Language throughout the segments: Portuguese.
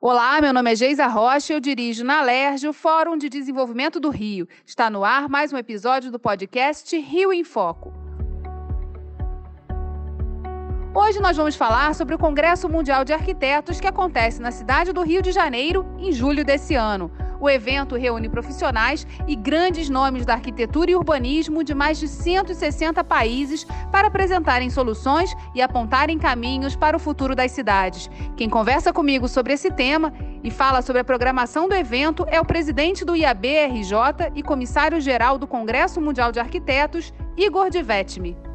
Olá, meu nome é Geisa Rocha, eu dirijo na LERJ, o Fórum de Desenvolvimento do Rio. Está no ar mais um episódio do podcast Rio em Foco. Hoje nós vamos falar sobre o Congresso Mundial de Arquitetos que acontece na cidade do Rio de Janeiro em julho desse ano. O evento reúne profissionais e grandes nomes da arquitetura e urbanismo de mais de 160 países para apresentarem soluções e apontarem caminhos para o futuro das cidades. Quem conversa comigo sobre esse tema e fala sobre a programação do evento é o presidente do IAB-RJ e comissário-geral do Congresso Mundial de Arquitetos, Igor Divetme.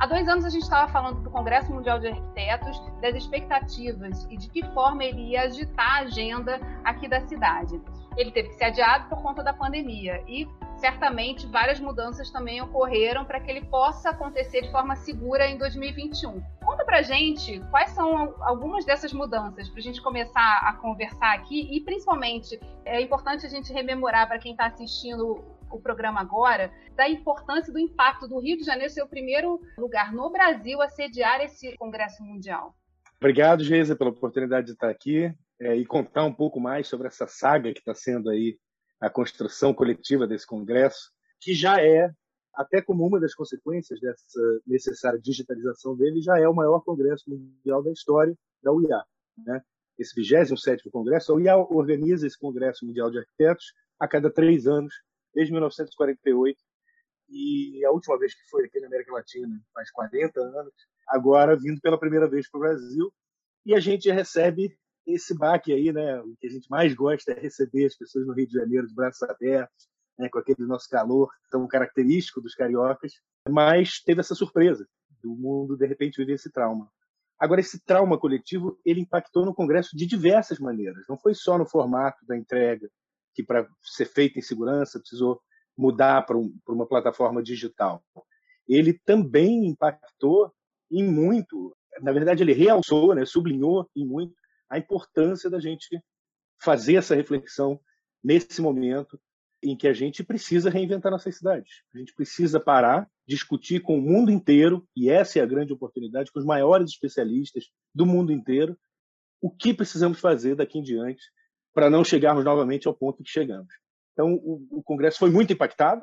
Há dois anos a gente estava falando do Congresso Mundial de Arquitetos, das expectativas e de que forma ele ia agitar a agenda aqui da cidade. Ele teve que ser adiado por conta da pandemia e certamente várias mudanças também ocorreram para que ele possa acontecer de forma segura em 2021. Conta pra gente quais são algumas dessas mudanças para a gente começar a conversar aqui e principalmente é importante a gente rememorar para quem está assistindo o programa agora da importância do impacto do Rio de Janeiro ser o primeiro lugar no Brasil a sediar esse Congresso Mundial. Obrigado, Geisa, pela oportunidade de estar aqui é, e contar um pouco mais sobre essa saga que está sendo aí a construção coletiva desse Congresso, que já é, até como uma das consequências dessa necessária digitalização dele, já é o maior Congresso Mundial da história da UIA. Né? Esse 27º Congresso, a UIA organiza esse Congresso Mundial de Arquitetos a cada três anos, desde 1948. E a última vez que foi aqui na América Latina, faz 40 anos, agora vindo pela primeira vez para o Brasil. E a gente recebe esse baque aí, né? O que a gente mais gosta é receber as pessoas no Rio de Janeiro de braços abertos, né? com aquele nosso calor tão característico dos cariocas. Mas teve essa surpresa do mundo, de repente, viver esse trauma. Agora, esse trauma coletivo, ele impactou no Congresso de diversas maneiras. Não foi só no formato da entrega, que para ser feita em segurança precisou mudar para um, uma plataforma digital. Ele também impactou em muito, na verdade ele realçou, né, sublinhou em muito a importância da gente fazer essa reflexão nesse momento em que a gente precisa reinventar nossas cidades. A gente precisa parar, discutir com o mundo inteiro, e essa é a grande oportunidade, com os maiores especialistas do mundo inteiro, o que precisamos fazer daqui em diante para não chegarmos novamente ao ponto que chegamos. Então, o, o Congresso foi muito impactado,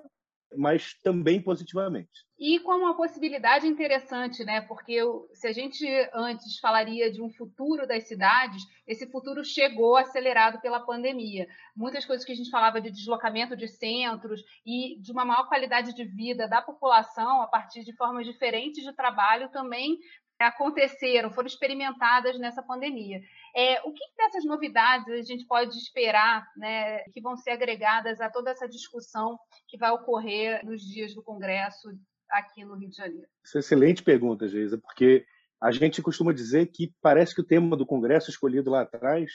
mas também positivamente. E com uma possibilidade interessante, né? Porque se a gente antes falaria de um futuro das cidades, esse futuro chegou acelerado pela pandemia. Muitas coisas que a gente falava de deslocamento de centros e de uma maior qualidade de vida da população a partir de formas diferentes de trabalho também aconteceram, foram experimentadas nessa pandemia. É, o que dessas novidades a gente pode esperar né, que vão ser agregadas a toda essa discussão que vai ocorrer nos dias do Congresso aqui no Rio de Janeiro? Essa é excelente pergunta, Geisa, porque a gente costuma dizer que parece que o tema do Congresso escolhido lá atrás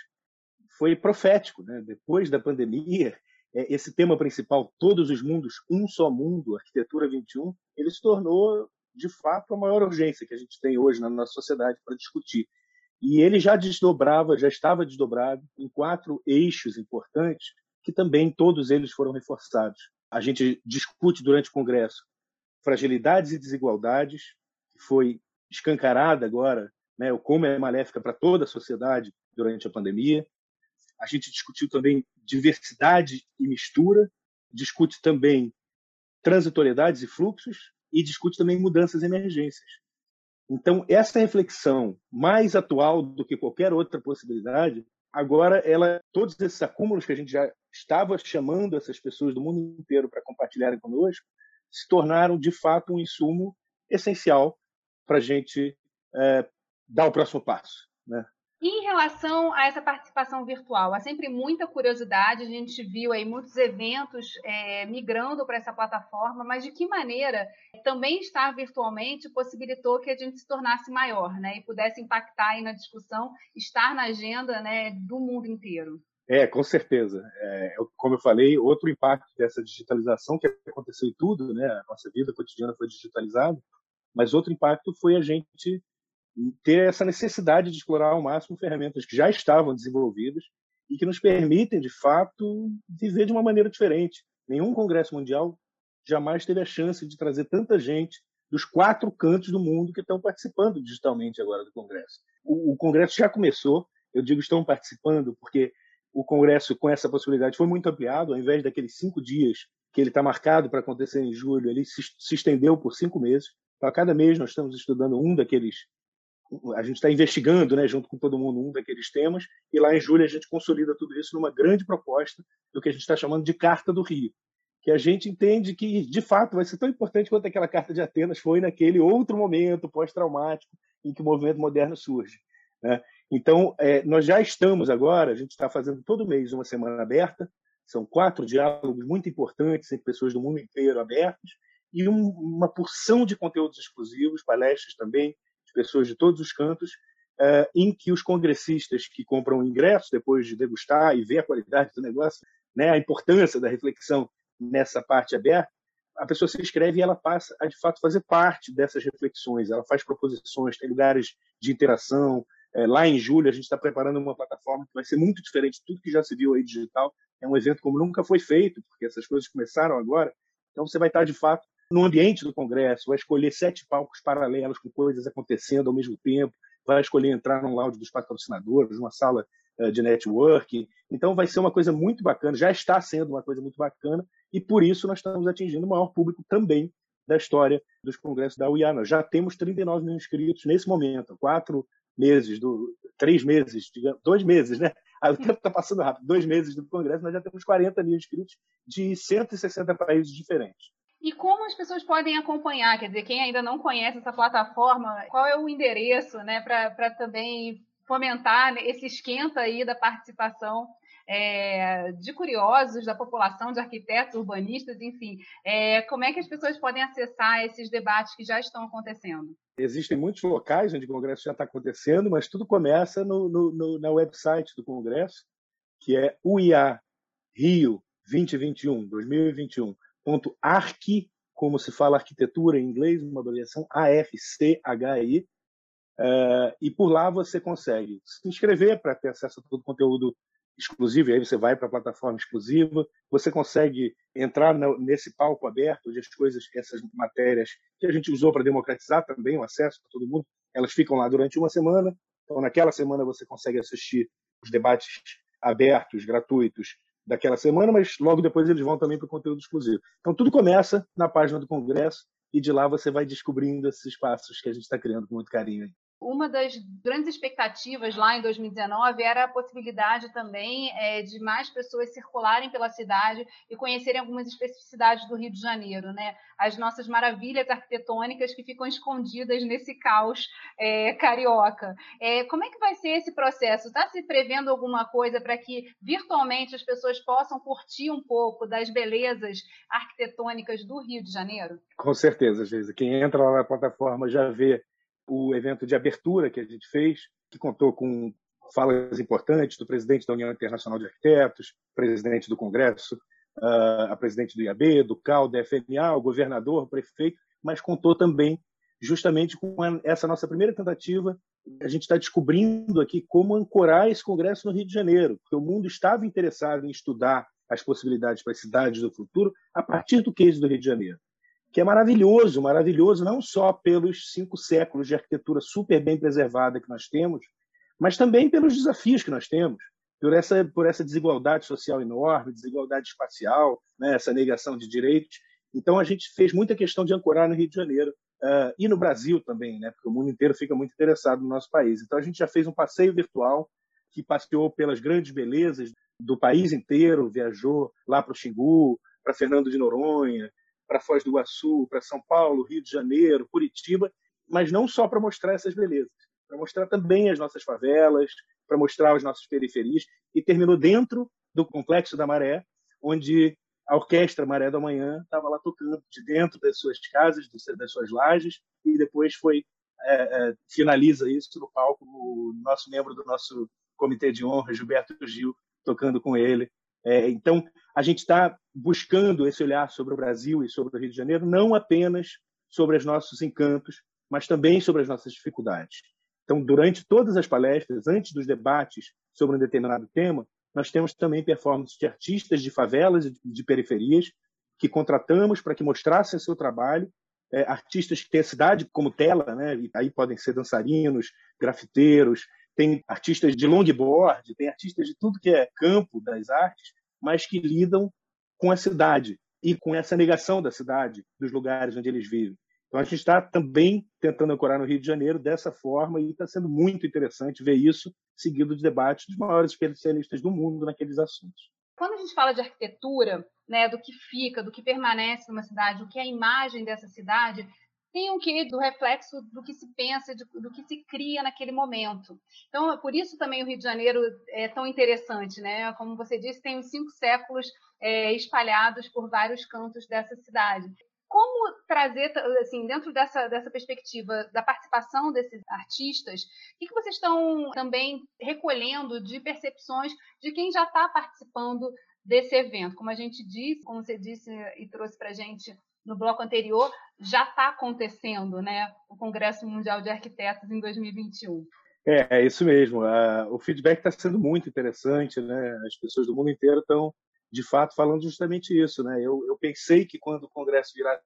foi profético. Né? Depois da pandemia, é, esse tema principal, Todos os Mundos, Um Só Mundo, Arquitetura 21, ele se tornou de fato, a maior urgência que a gente tem hoje na nossa sociedade para discutir. E ele já desdobrava, já estava desdobrado em quatro eixos importantes, que também todos eles foram reforçados. A gente discute durante o Congresso fragilidades e desigualdades, que foi escancarada agora, né, como é maléfica para toda a sociedade durante a pandemia. A gente discutiu também diversidade e mistura, discute também transitoriedades e fluxos, e discute também mudanças e emergências. Então, essa reflexão mais atual do que qualquer outra possibilidade, agora ela todos esses acúmulos que a gente já estava chamando essas pessoas do mundo inteiro para compartilharem conosco, se tornaram de fato um insumo essencial para a gente é, dar o próximo passo, né? Em relação a essa participação virtual, há sempre muita curiosidade, a gente viu aí muitos eventos é, migrando para essa plataforma, mas de que maneira também estar virtualmente possibilitou que a gente se tornasse maior, né, e pudesse impactar aí na discussão, estar na agenda, né, do mundo inteiro? É, com certeza. É, como eu falei, outro impacto dessa digitalização que aconteceu em tudo, né, a nossa vida cotidiana foi digitalizada, mas outro impacto foi a gente ter essa necessidade de explorar ao máximo ferramentas que já estavam desenvolvidas e que nos permitem, de fato, viver de uma maneira diferente. Nenhum congresso mundial jamais teve a chance de trazer tanta gente dos quatro cantos do mundo que estão participando digitalmente agora do Congresso. O, o Congresso já começou, eu digo estão participando porque o Congresso, com essa possibilidade, foi muito ampliado, ao invés daqueles cinco dias que ele está marcado para acontecer em julho, ele se, se estendeu por cinco meses. Então, a cada mês nós estamos estudando um daqueles a gente está investigando, né, junto com todo mundo, um daqueles temas, e lá em julho a gente consolida tudo isso numa grande proposta do que a gente está chamando de Carta do Rio, que a gente entende que, de fato, vai ser tão importante quanto aquela Carta de Atenas foi naquele outro momento pós-traumático em que o movimento moderno surge. Né? Então, é, nós já estamos agora, a gente está fazendo todo mês uma semana aberta, são quatro diálogos muito importantes entre pessoas do mundo inteiro abertos, e um, uma porção de conteúdos exclusivos, palestras também, pessoas de todos os cantos, é, em que os congressistas que compram ingressos depois de degustar e ver a qualidade do negócio, né, a importância da reflexão nessa parte aberta, a pessoa se inscreve e ela passa a, de fato, fazer parte dessas reflexões. Ela faz proposições, tem lugares de interação, é, lá em julho, a gente está preparando uma plataforma que vai ser muito diferente de tudo que já se viu aí digital. É um evento como nunca foi feito, porque essas coisas começaram agora. Então, você vai estar, de fato, no ambiente do Congresso, vai escolher sete palcos paralelos com coisas acontecendo ao mesmo tempo, vai escolher entrar num lounge dos patrocinadores, uma sala uh, de networking. Então, vai ser uma coisa muito bacana, já está sendo uma coisa muito bacana, e por isso nós estamos atingindo o maior público também da história dos congressos da UIA. já temos 39 mil inscritos nesse momento, quatro meses, do, três meses, digamos, dois meses, né? o tempo está passando rápido. Dois meses do Congresso, nós já temos 40 mil inscritos de 160 países diferentes. E como as pessoas podem acompanhar? Quer dizer, quem ainda não conhece essa plataforma, qual é o endereço, né, para também fomentar esse esquenta aí da participação é, de curiosos, da população, de arquitetos, urbanistas, enfim. É, como é que as pessoas podem acessar esses debates que já estão acontecendo? Existem muitos locais onde o Congresso já está acontecendo, mas tudo começa no, no, no, na website do Congresso, que é UIA Rio 2021, 2021, arc, como se fala arquitetura em inglês, uma abreviação A-F-C-H-I, Uh, e por lá você consegue se inscrever para ter acesso a todo o conteúdo exclusivo, e aí você vai para a plataforma exclusiva, você consegue entrar no, nesse palco aberto, onde as coisas, essas matérias que a gente usou para democratizar também o acesso para todo mundo, elas ficam lá durante uma semana, então naquela semana você consegue assistir os debates abertos, gratuitos daquela semana, mas logo depois eles vão também para o conteúdo exclusivo. Então tudo começa na página do Congresso e de lá você vai descobrindo esses espaços que a gente está criando com muito carinho uma das grandes expectativas lá em 2019 era a possibilidade também é, de mais pessoas circularem pela cidade e conhecerem algumas especificidades do Rio de Janeiro, né? As nossas maravilhas arquitetônicas que ficam escondidas nesse caos é, carioca. É, como é que vai ser esse processo? Está se prevendo alguma coisa para que virtualmente as pessoas possam curtir um pouco das belezas arquitetônicas do Rio de Janeiro? Com certeza, Geisa. Quem entra lá na plataforma já vê o evento de abertura que a gente fez, que contou com falas importantes do presidente da União Internacional de Arquitetos, presidente do Congresso, a presidente do IAB, do CAL, da FMA, o governador, o prefeito, mas contou também justamente com essa nossa primeira tentativa. A gente está descobrindo aqui como ancorar esse congresso no Rio de Janeiro, porque o mundo estava interessado em estudar as possibilidades para as cidades do futuro a partir do case do Rio de Janeiro que é maravilhoso, maravilhoso não só pelos cinco séculos de arquitetura super bem preservada que nós temos, mas também pelos desafios que nós temos, por essa, por essa desigualdade social enorme, desigualdade espacial, né, essa negação de direitos. Então, a gente fez muita questão de ancorar no Rio de Janeiro uh, e no Brasil também, né, porque o mundo inteiro fica muito interessado no nosso país. Então, a gente já fez um passeio virtual que passeou pelas grandes belezas do país inteiro, viajou lá para o Xingu, para Fernando de Noronha, para Foz do Iguaçu, para São Paulo, Rio de Janeiro, Curitiba, mas não só para mostrar essas belezas, para mostrar também as nossas favelas, para mostrar as nossas periferias, e terminou dentro do Complexo da Maré, onde a Orquestra Maré da Manhã estava lá tocando de dentro das suas casas, das suas lajes, e depois foi é, é, finaliza isso no palco o nosso membro do nosso comitê de honra, Gilberto Gil, tocando com ele. É, então, a gente está buscando esse olhar sobre o Brasil e sobre o Rio de Janeiro, não apenas sobre os nossos encantos, mas também sobre as nossas dificuldades. Então, durante todas as palestras, antes dos debates sobre um determinado tema, nós temos também performances de artistas de favelas e de periferias que contratamos para que mostrassem seu trabalho é, artistas que têm a cidade como tela, né? E aí podem ser dançarinos, grafiteiros, tem artistas de longboard, tem artistas de tudo que é campo das artes, mas que lidam com a cidade e com essa negação da cidade, dos lugares onde eles vivem. Então a gente está também tentando ancorar no Rio de Janeiro dessa forma e está sendo muito interessante ver isso seguido de debates dos maiores especialistas do mundo naqueles assuntos. Quando a gente fala de arquitetura, né, do que fica, do que permanece numa cidade, o que é a imagem dessa cidade, tem um quê do reflexo do que se pensa, de, do que se cria naquele momento. Então, por isso também o Rio de Janeiro é tão interessante, né? Como você disse, tem os cinco séculos é, espalhados por vários cantos dessa cidade. Como trazer, assim, dentro dessa, dessa perspectiva da participação desses artistas, o que, que vocês estão também recolhendo de percepções de quem já está participando desse evento? Como a gente disse, como você disse e trouxe para a gente no bloco anterior, já está acontecendo, né? O Congresso Mundial de Arquitetos em 2021. É, é isso mesmo. o feedback está sendo muito interessante, né? As pessoas do mundo inteiro estão, de fato, falando justamente isso, né? Eu, eu pensei que quando o Congresso virasse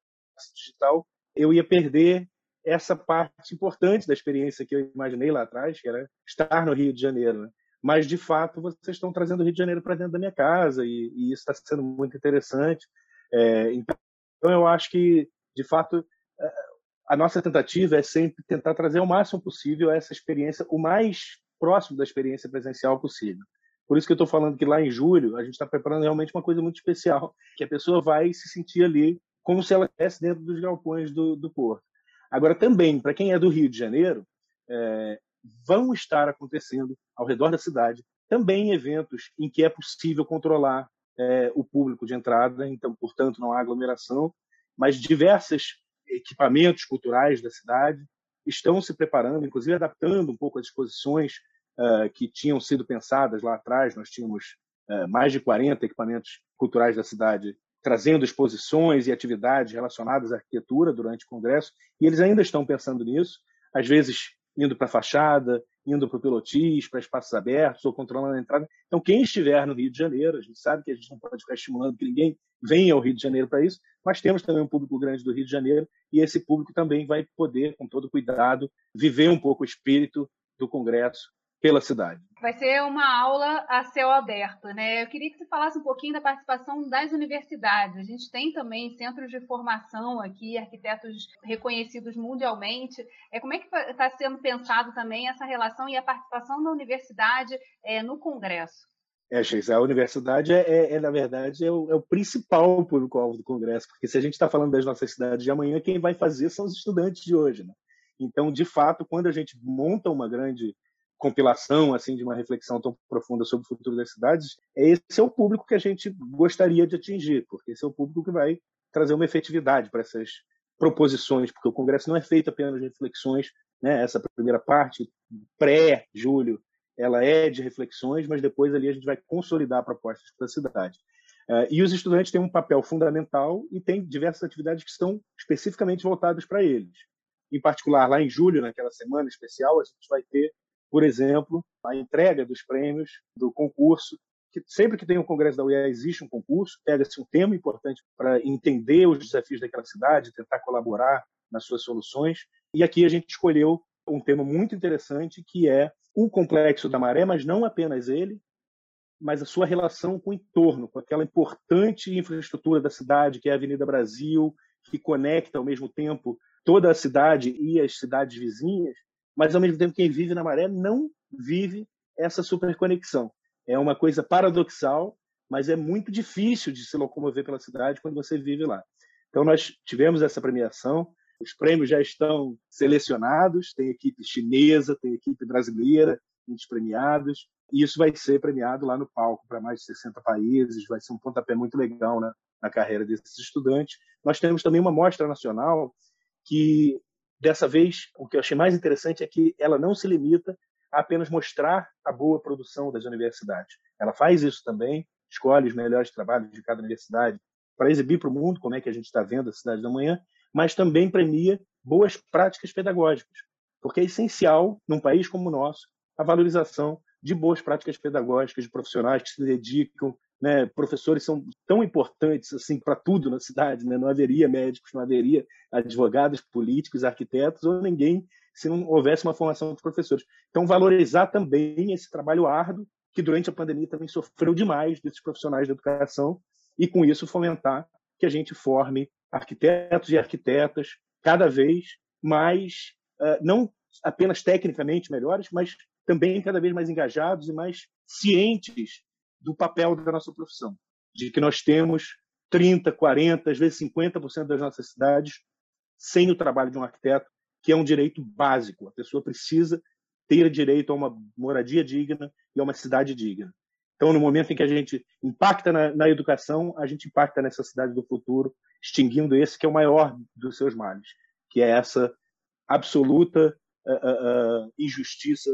digital, eu ia perder essa parte importante da experiência que eu imaginei lá atrás, que era estar no Rio de Janeiro. Né? Mas, de fato, vocês estão trazendo o Rio de Janeiro para dentro da minha casa e, e isso está sendo muito interessante. É, então, eu acho que, de fato, é, a nossa tentativa é sempre tentar trazer o máximo possível essa experiência, o mais próximo da experiência presencial possível. Por isso que eu estou falando que lá em julho a gente está preparando realmente uma coisa muito especial, que a pessoa vai se sentir ali como se ela estivesse dentro dos galpões do, do porto. Agora, também, para quem é do Rio de Janeiro, é, vão estar acontecendo ao redor da cidade também eventos em que é possível controlar é, o público de entrada, então, portanto, não há aglomeração, mas diversos equipamentos culturais da cidade estão se preparando, inclusive adaptando um pouco as exposições uh, que tinham sido pensadas lá atrás. Nós tínhamos uh, mais de 40 equipamentos culturais da cidade trazendo exposições e atividades relacionadas à arquitetura durante o congresso, e eles ainda estão pensando nisso, às vezes indo para a fachada, indo para o pilotis, para espaços abertos ou controlando a entrada. Então, quem estiver no Rio de Janeiro, a gente sabe que a gente não pode ficar estimulando que ninguém venha ao Rio de Janeiro para isso, mas temos também um público grande do Rio de Janeiro e esse público também vai poder, com todo cuidado, viver um pouco o espírito do Congresso pela cidade. Vai ser uma aula a céu aberto, né? Eu queria que você falasse um pouquinho da participação das universidades. A gente tem também centros de formação aqui, arquitetos reconhecidos mundialmente. É, como é que está sendo pensado também essa relação e a participação da universidade é, no Congresso? É, Sheis, a universidade é, é, é, na verdade, é o, é o principal público-alvo do Congresso, porque se a gente está falando das nossas cidades de amanhã, quem vai fazer são os estudantes de hoje. Né? Então, de fato, quando a gente monta uma grande compilação assim de uma reflexão tão profunda sobre o futuro das cidades, esse é o público que a gente gostaria de atingir, porque esse é o público que vai trazer uma efetividade para essas proposições, porque o Congresso não é feito apenas de reflexões, né? Essa primeira parte pré-julho, ela é de reflexões, mas depois ali a gente vai consolidar propostas para a cidade. Uh, e os estudantes têm um papel fundamental e tem diversas atividades que estão especificamente voltadas para eles. Em particular, lá em julho, naquela semana especial, a gente vai ter por exemplo, a entrega dos prêmios do concurso, que sempre que tem um congresso da UEA existe um concurso, pega-se um tema importante para entender os desafios daquela cidade, tentar colaborar nas suas soluções. E aqui a gente escolheu um tema muito interessante, que é o complexo da maré, mas não apenas ele, mas a sua relação com o entorno, com aquela importante infraestrutura da cidade, que é a Avenida Brasil, que conecta ao mesmo tempo toda a cidade e as cidades vizinhas, mas ao mesmo tempo quem vive na maré não vive essa superconexão. É uma coisa paradoxal, mas é muito difícil de se locomover pela cidade quando você vive lá. Então nós tivemos essa premiação, os prêmios já estão selecionados, tem equipe chinesa, tem equipe brasileira, muitos premiados, e isso vai ser premiado lá no palco para mais de 60 países, vai ser um pontapé muito legal né, na carreira desses estudantes. Nós temos também uma mostra nacional que Dessa vez, o que eu achei mais interessante é que ela não se limita a apenas mostrar a boa produção das universidades. Ela faz isso também, escolhe os melhores trabalhos de cada universidade para exibir para o mundo como é que a gente está vendo a cidade da manhã, mas também premia boas práticas pedagógicas, porque é essencial, num país como o nosso, a valorização de boas práticas pedagógicas, de profissionais que se dedicam né? Professores são tão importantes assim para tudo na cidade, né? Não haveria médicos, não haveria advogados, políticos, arquitetos ou ninguém se não houvesse uma formação de professores. Então, valorizar também esse trabalho árduo que durante a pandemia também sofreu demais desses profissionais da educação e com isso fomentar que a gente forme arquitetos e arquitetas cada vez mais uh, não apenas tecnicamente melhores, mas também cada vez mais engajados e mais cientes do papel da nossa profissão, de que nós temos 30, 40, às vezes 50% das nossas cidades sem o trabalho de um arquiteto, que é um direito básico. A pessoa precisa ter direito a uma moradia digna e a uma cidade digna. Então, no momento em que a gente impacta na, na educação, a gente impacta nessa cidade do futuro, extinguindo esse que é o maior dos seus males, que é essa absoluta uh, uh, injustiça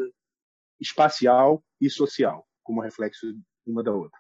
espacial e social, como reflexo uma da outra.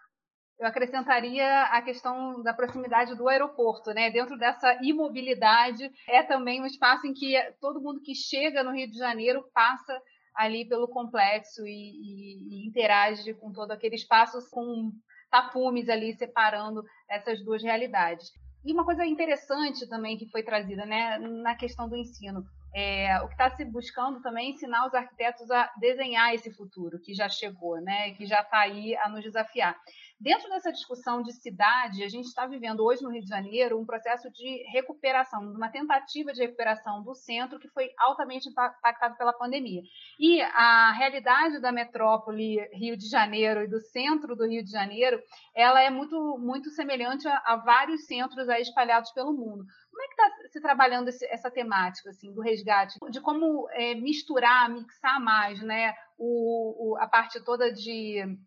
Eu acrescentaria a questão da proximidade do aeroporto, né? Dentro dessa imobilidade, é também um espaço em que todo mundo que chega no Rio de Janeiro passa ali pelo complexo e, e, e interage com todo aquele espaço com tapumes ali separando essas duas realidades. E uma coisa interessante também que foi trazida né, na questão do ensino. É, o que está se buscando também é ensinar os arquitetos a desenhar esse futuro que já chegou, né, que já está aí a nos desafiar. Dentro dessa discussão de cidade, a gente está vivendo hoje no Rio de Janeiro um processo de recuperação, uma tentativa de recuperação do centro que foi altamente impactado pela pandemia. E a realidade da metrópole Rio de Janeiro e do centro do Rio de Janeiro, ela é muito, muito semelhante a, a vários centros aí espalhados pelo mundo. Como é que está se trabalhando esse, essa temática assim do resgate, de como é, misturar, mixar mais, né, o, o, a parte toda de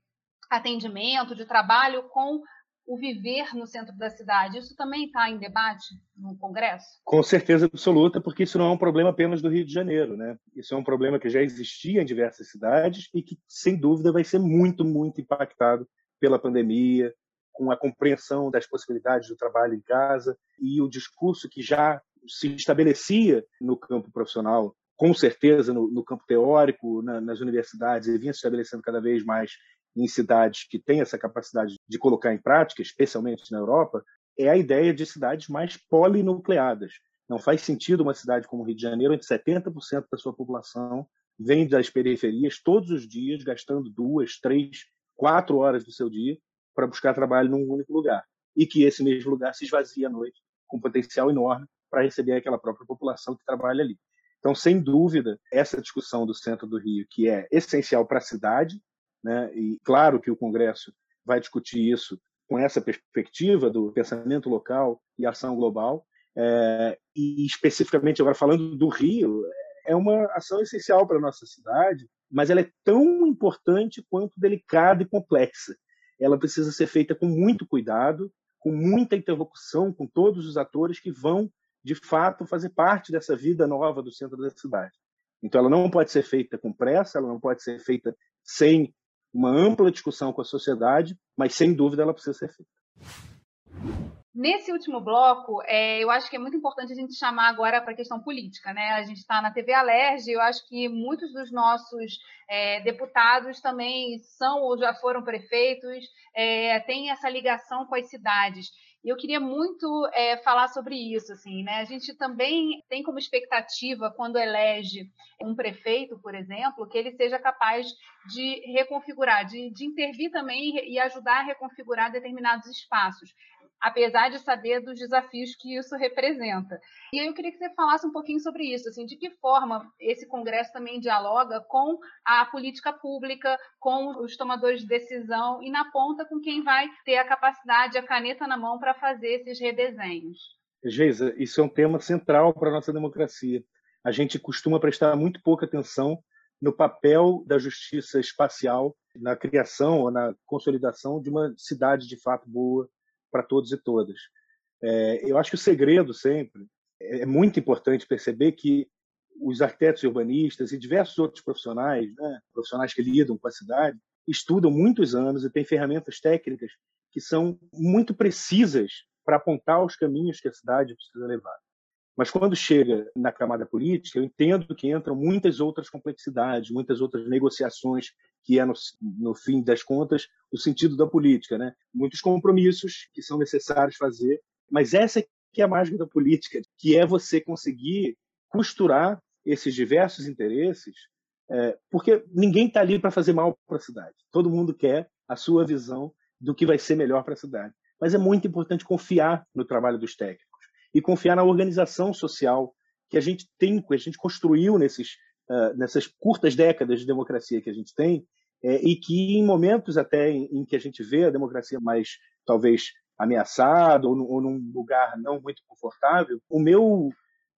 atendimento, de trabalho com o viver no centro da cidade. Isso também está em debate no Congresso? Com certeza absoluta, porque isso não é um problema apenas do Rio de Janeiro, né? Isso é um problema que já existia em diversas cidades e que, sem dúvida, vai ser muito, muito impactado pela pandemia, com a compreensão das possibilidades do trabalho em casa e o discurso que já se estabelecia no campo profissional, com certeza no, no campo teórico, na, nas universidades, e vinha se estabelecendo cada vez mais em cidades que têm essa capacidade de colocar em prática, especialmente na Europa, é a ideia de cidades mais polinucleadas. Não faz sentido uma cidade como o Rio de Janeiro, onde 70% da sua população vem das periferias todos os dias, gastando duas, três, quatro horas do seu dia para buscar trabalho num único lugar. E que esse mesmo lugar se esvazia à noite, com potencial enorme para receber aquela própria população que trabalha ali. Então, sem dúvida, essa discussão do centro do Rio, que é essencial para a cidade, né? E claro que o Congresso vai discutir isso com essa perspectiva do pensamento local e ação global. É, e especificamente agora falando do Rio, é uma ação essencial para a nossa cidade, mas ela é tão importante quanto delicada e complexa. Ela precisa ser feita com muito cuidado, com muita interlocução com todos os atores que vão, de fato, fazer parte dessa vida nova do centro da cidade. Então, ela não pode ser feita com pressa, ela não pode ser feita sem uma ampla discussão com a sociedade, mas sem dúvida ela precisa ser feita. Nesse último bloco, é, eu acho que é muito importante a gente chamar agora para a questão política. Né? A gente está na TV Alerj, eu acho que muitos dos nossos é, deputados também são ou já foram prefeitos, é, têm essa ligação com as cidades. E eu queria muito é, falar sobre isso. Assim, né? A gente também tem como expectativa, quando elege um prefeito, por exemplo, que ele seja capaz de reconfigurar, de, de intervir também e ajudar a reconfigurar determinados espaços apesar de saber dos desafios que isso representa. E eu queria que você falasse um pouquinho sobre isso, assim, de que forma esse congresso também dialoga com a política pública, com os tomadores de decisão e na ponta com quem vai ter a capacidade, a caneta na mão para fazer esses redesenhos. Geisa, isso é um tema central para a nossa democracia. A gente costuma prestar muito pouca atenção no papel da justiça espacial na criação ou na consolidação de uma cidade de fato boa, para todos e todas. É, eu acho que o segredo sempre é muito importante perceber que os arquitetos urbanistas e diversos outros profissionais, né, profissionais que lidam com a cidade, estudam muitos anos e têm ferramentas técnicas que são muito precisas para apontar os caminhos que a cidade precisa levar. Mas quando chega na camada política, eu entendo que entram muitas outras complexidades, muitas outras negociações, que é, no, no fim das contas, no sentido da política, né? Muitos compromissos que são necessários fazer, mas essa que é a mágica da política, que é você conseguir costurar esses diversos interesses, é, porque ninguém está ali para fazer mal para a cidade. Todo mundo quer a sua visão do que vai ser melhor para a cidade. Mas é muito importante confiar no trabalho dos técnicos e confiar na organização social que a gente tem, que a gente construiu nesses, uh, nessas curtas décadas de democracia que a gente tem, é, e que em momentos até em, em, que a gente vê a democracia mais, talvez, ameaçada ou, ou num lugar não muito confortável, o meu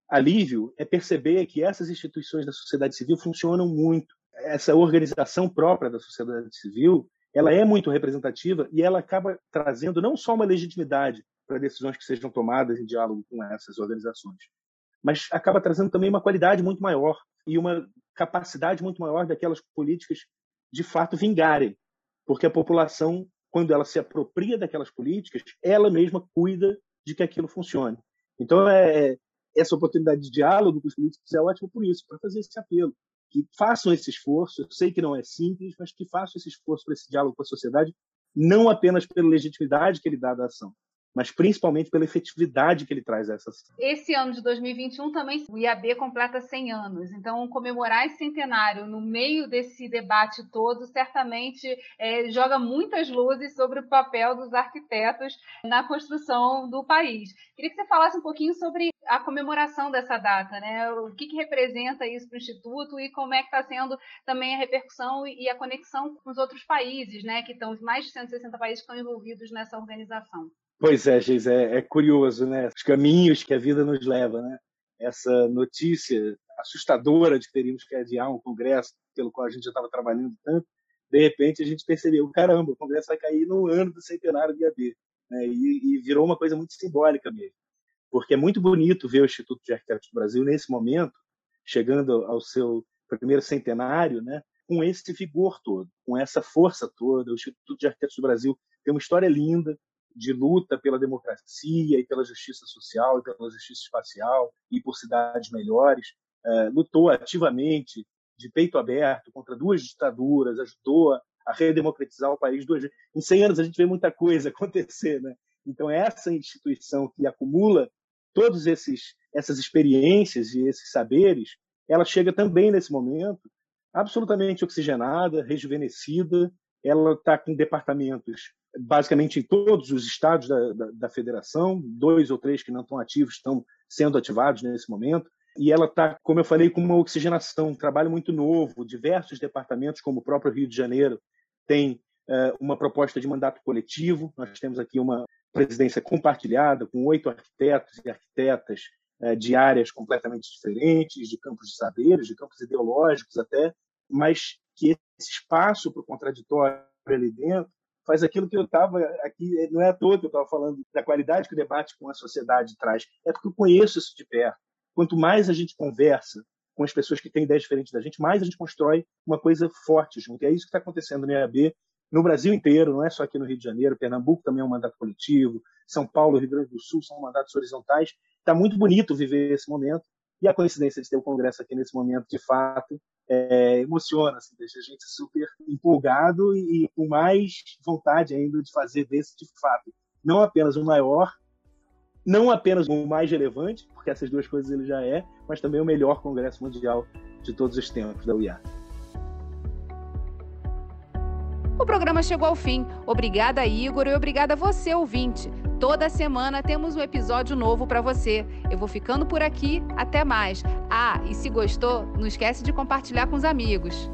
alívio é perceber que essas instituições da sociedade civil funcionam muito. Essa organização própria da sociedade civil, ela é muito representativa e ela acaba trazendo não só uma legitimidade para decisões que sejam tomadas em diálogo com essas organizações, mas acaba trazendo também uma qualidade muito maior e uma capacidade muito maior daquelas políticas de fato vingarem, porque a população, quando ela se apropria daquelas políticas, ela mesma cuida de que aquilo funcione. Então, é, é essa oportunidade de diálogo com os políticos é ótima por isso, para fazer esse apelo. Que façam esse esforço, eu sei que não é simples, mas que façam esse esforço para esse diálogo com a sociedade, não apenas pela legitimidade que ele dá da ação, mas principalmente pela efetividade que ele traz a essa. Esse ano de 2021 também o IAB completa 100 anos, então comemorar esse centenário no meio desse debate todo certamente é, joga muitas luzes sobre o papel dos arquitetos na construção do país. Queria que você falasse um pouquinho sobre a comemoração dessa data, né? O que, que representa isso para o Instituto e como é que está sendo também a repercussão e a conexão com os outros países, né? Que estão mais de 160 países que estão envolvidos nessa organização. Pois é, Geis, é, é, curioso, né? Os caminhos que a vida nos leva, né? Essa notícia assustadora de que teríamos que adiar um congresso pelo qual a gente já estava trabalhando tanto, de repente a gente percebeu, caramba, o congresso vai cair no ano do centenário do IAB, né? E, e virou uma coisa muito simbólica mesmo, porque é muito bonito ver o Instituto de Arquitetos do Brasil nesse momento, chegando ao seu primeiro centenário, né? Com esse vigor todo, com essa força toda, o Instituto de Arquitetos do Brasil tem uma história linda, de luta pela democracia e pela justiça social e pela justiça espacial e por cidades melhores, é, lutou ativamente, de peito aberto, contra duas ditaduras, ajudou a redemocratizar o país duas. Em 100 anos a gente vê muita coisa acontecer, né? Então essa instituição que acumula todos esses essas experiências e esses saberes, ela chega também nesse momento absolutamente oxigenada, rejuvenescida, ela está com departamentos basicamente em todos os estados da, da, da, federação, dois ou três que não estão ativos estão sendo ativados nesse momento. E ela está, como eu falei, com uma oxigenação, um trabalho muito novo. Diversos departamentos, como o próprio Rio de Janeiro, tem uh, uma proposta de mandato coletivo. Nós temos aqui uma presidência compartilhada, com oito arquitetos e arquitetas uh, de áreas completamente diferentes, de campos de saberes, de campos ideológicos até, mas que esse espaço para o contraditório ali dentro faz aquilo que eu estava aqui, não é à toa que eu estava falando da qualidade que o debate com a sociedade traz, é porque eu conheço isso de perto. Quanto mais a gente conversa com as pessoas que têm ideias diferentes da gente, mais a gente constrói uma coisa forte junto. E é isso que está acontecendo no EAB, no Brasil inteiro, não é só aqui no Rio de Janeiro, Pernambuco também é um mandato coletivo, São Paulo, Rio Grande do Sul são mandatos horizontais. Está muito bonito viver esse momento. E a coincidência de ter o Congresso aqui nesse momento, de fato, é, emociona, assim, deixa a gente super empolgado e, e com mais vontade ainda de fazer desse de fato não apenas o maior, não apenas o mais relevante, porque essas duas coisas ele já é, mas também o melhor congresso mundial de todos os tempos da UIA. O programa chegou ao fim. Obrigada, Igor, e obrigada a você, ouvinte. Toda semana temos um episódio novo para você. Eu vou ficando por aqui. Até mais. Ah, e se gostou, não esquece de compartilhar com os amigos.